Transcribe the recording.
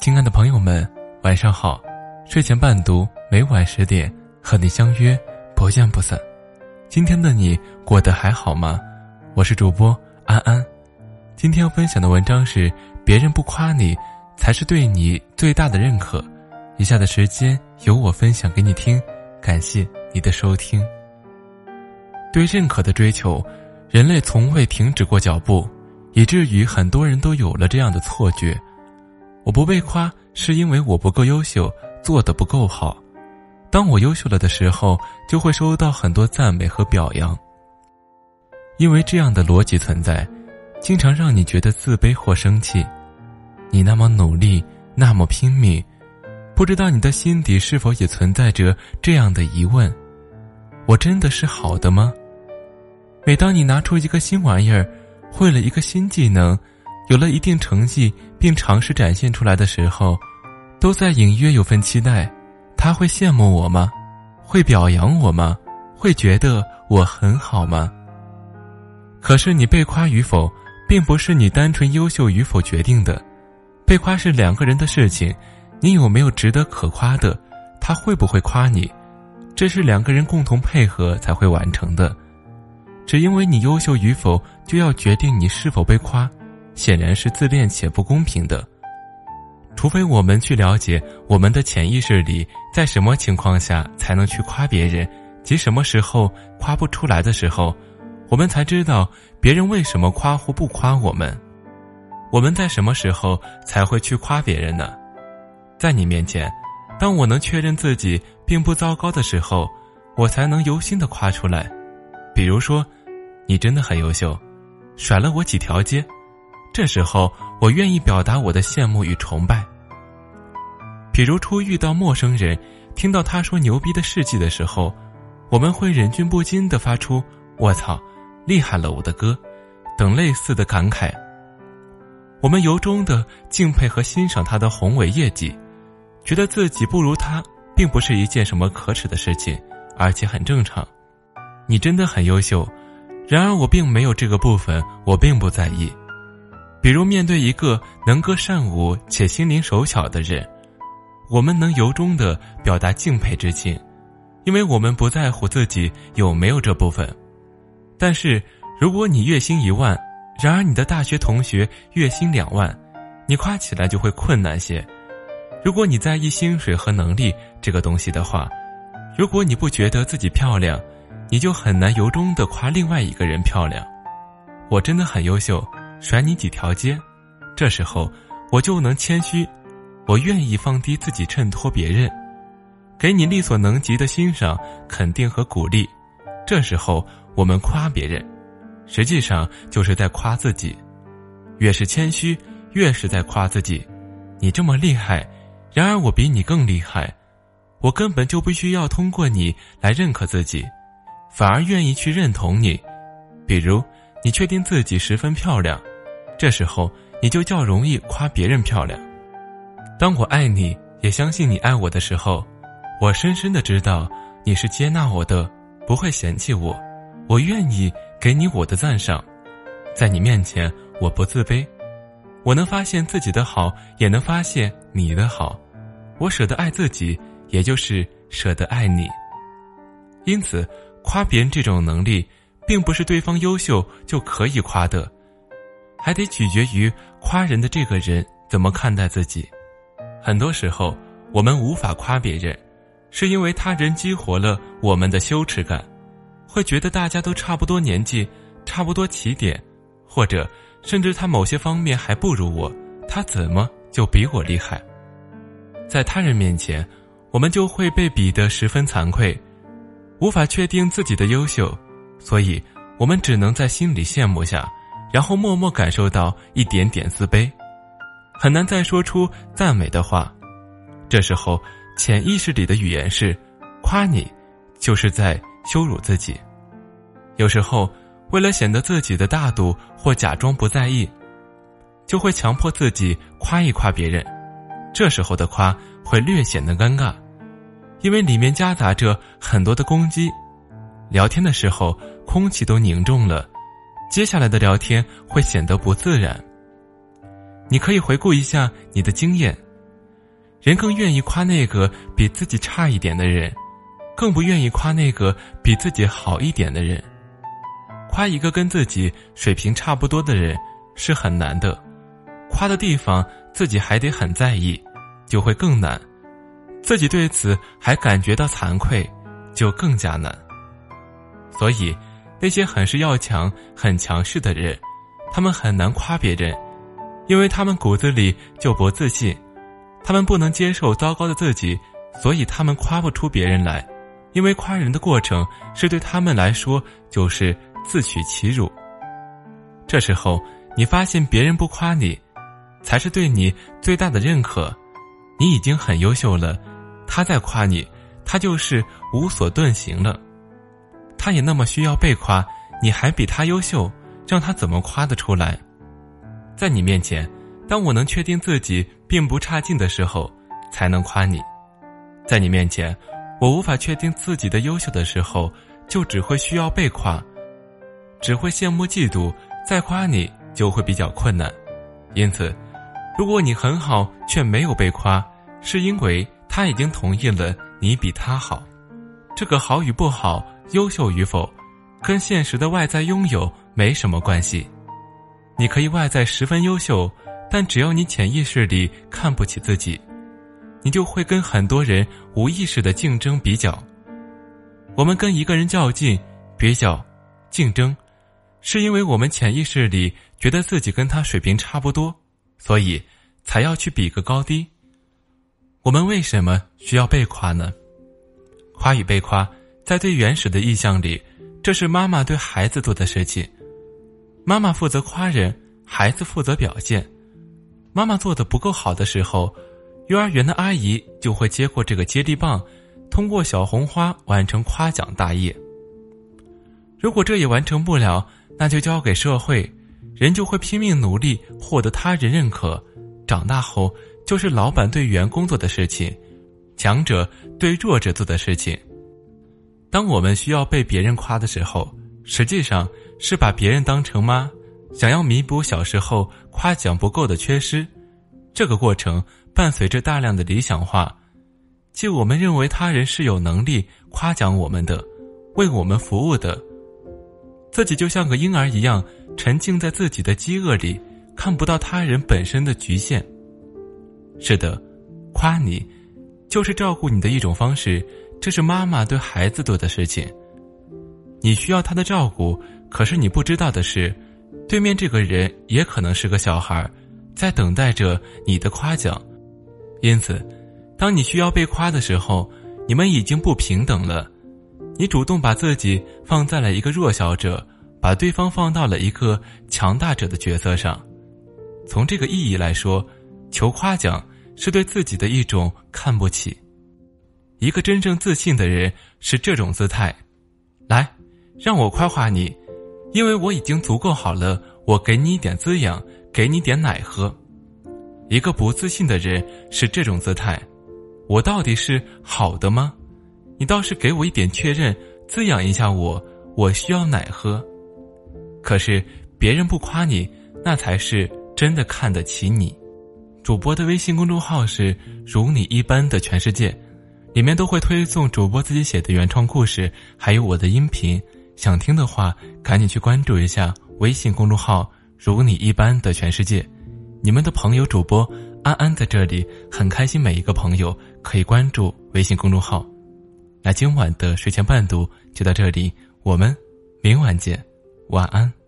亲爱的朋友们，晚上好！睡前伴读，每晚十点和你相约，不见不散。今天的你过得还好吗？我是主播安安。今天要分享的文章是：别人不夸你，才是对你最大的认可。以下的时间由我分享给你听，感谢你的收听。对认可的追求，人类从未停止过脚步。以至于很多人都有了这样的错觉：我不被夸是因为我不够优秀，做的不够好。当我优秀了的时候，就会收到很多赞美和表扬。因为这样的逻辑存在，经常让你觉得自卑或生气。你那么努力，那么拼命，不知道你的心底是否也存在着这样的疑问：我真的是好的吗？每当你拿出一个新玩意儿，会了一个新技能，有了一定成绩，并尝试展现出来的时候，都在隐约有份期待。他会羡慕我吗？会表扬我吗？会觉得我很好吗？可是你被夸与否，并不是你单纯优秀与否决定的。被夸是两个人的事情，你有没有值得可夸的？他会不会夸你？这是两个人共同配合才会完成的。只因为你优秀与否，就要决定你是否被夸，显然是自恋且不公平的。除非我们去了解我们的潜意识里，在什么情况下才能去夸别人，及什么时候夸不出来的时候，我们才知道别人为什么夸或不夸我们。我们在什么时候才会去夸别人呢？在你面前，当我能确认自己并不糟糕的时候，我才能由心的夸出来。比如说。你真的很优秀，甩了我几条街。这时候，我愿意表达我的羡慕与崇拜。比如，初遇到陌生人，听到他说牛逼的事迹的时候，我们会忍俊不禁的发出“我操，厉害了，我的哥”等类似的感慨。我们由衷的敬佩和欣赏他的宏伟业绩，觉得自己不如他，并不是一件什么可耻的事情，而且很正常。你真的很优秀。然而我并没有这个部分，我并不在意。比如面对一个能歌善舞且心灵手巧的人，我们能由衷的表达敬佩之情，因为我们不在乎自己有没有这部分。但是如果你月薪一万，然而你的大学同学月薪两万，你夸起来就会困难些。如果你在意薪水和能力这个东西的话，如果你不觉得自己漂亮。你就很难由衷的夸另外一个人漂亮，我真的很优秀，甩你几条街，这时候我就能谦虚，我愿意放低自己衬托别人，给你力所能及的欣赏、肯定和鼓励，这时候我们夸别人，实际上就是在夸自己，越是谦虚，越是在夸自己，你这么厉害，然而我比你更厉害，我根本就不需要通过你来认可自己。反而愿意去认同你，比如你确定自己十分漂亮，这时候你就较容易夸别人漂亮。当我爱你，也相信你爱我的时候，我深深的知道你是接纳我的，不会嫌弃我，我愿意给你我的赞赏，在你面前我不自卑，我能发现自己的好，也能发现你的好，我舍得爱自己，也就是舍得爱你，因此。夸别人这种能力，并不是对方优秀就可以夸的，还得取决于夸人的这个人怎么看待自己。很多时候，我们无法夸别人，是因为他人激活了我们的羞耻感，会觉得大家都差不多年纪，差不多起点，或者甚至他某些方面还不如我，他怎么就比我厉害？在他人面前，我们就会被比得十分惭愧。无法确定自己的优秀，所以我们只能在心里羡慕下，然后默默感受到一点点自卑，很难再说出赞美的话。这时候，潜意识里的语言是：夸你，就是在羞辱自己。有时候，为了显得自己的大度或假装不在意，就会强迫自己夸一夸别人。这时候的夸会略显得尴尬。因为里面夹杂着很多的攻击，聊天的时候空气都凝重了，接下来的聊天会显得不自然。你可以回顾一下你的经验，人更愿意夸那个比自己差一点的人，更不愿意夸那个比自己好一点的人。夸一个跟自己水平差不多的人是很难的，夸的地方自己还得很在意，就会更难。自己对此还感觉到惭愧，就更加难。所以，那些很是要强、很强势的人，他们很难夸别人，因为他们骨子里就不自信，他们不能接受糟糕的自己，所以他们夸不出别人来，因为夸人的过程是对他们来说就是自取其辱。这时候，你发现别人不夸你，才是对你最大的认可，你已经很优秀了。他在夸你，他就是无所遁形了。他也那么需要被夸，你还比他优秀，让他怎么夸得出来？在你面前，当我能确定自己并不差劲的时候，才能夸你；在你面前，我无法确定自己的优秀的时候，就只会需要被夸，只会羡慕嫉妒，再夸你就会比较困难。因此，如果你很好却没有被夸，是因为。他已经同意了你比他好，这个好与不好、优秀与否，跟现实的外在拥有没什么关系。你可以外在十分优秀，但只要你潜意识里看不起自己，你就会跟很多人无意识的竞争比较。我们跟一个人较劲、比较、竞争，是因为我们潜意识里觉得自己跟他水平差不多，所以才要去比个高低。我们为什么需要被夸呢？夸与被夸，在最原始的意象里，这是妈妈对孩子做的事情。妈妈负责夸人，孩子负责表现。妈妈做的不够好的时候，幼儿园的阿姨就会接过这个接力棒，通过小红花完成夸奖大业。如果这也完成不了，那就交给社会，人就会拼命努力获得他人认可，长大后。就是老板对员工做的事情，强者对弱者做的事情。当我们需要被别人夸的时候，实际上是把别人当成妈，想要弥补小时候夸奖不够的缺失。这个过程伴随着大量的理想化，即我们认为他人是有能力夸奖我们的，为我们服务的，自己就像个婴儿一样沉浸在自己的饥饿里，看不到他人本身的局限。是的，夸你，就是照顾你的一种方式。这是妈妈对孩子做的事情。你需要他的照顾，可是你不知道的是，对面这个人也可能是个小孩，在等待着你的夸奖。因此，当你需要被夸的时候，你们已经不平等了。你主动把自己放在了一个弱小者，把对方放到了一个强大者的角色上。从这个意义来说，求夸奖。是对自己的一种看不起。一个真正自信的人是这种姿态，来，让我夸夸你，因为我已经足够好了。我给你一点滋养，给你点奶喝。一个不自信的人是这种姿态，我到底是好的吗？你倒是给我一点确认，滋养一下我，我需要奶喝。可是别人不夸你，那才是真的看得起你。主播的微信公众号是“如你一般的全世界”，里面都会推送主播自己写的原创故事，还有我的音频。想听的话，赶紧去关注一下微信公众号“如你一般的全世界”。你们的朋友主播安安在这里，很开心每一个朋友可以关注微信公众号。那今晚的睡前伴读就到这里，我们明晚见，晚安。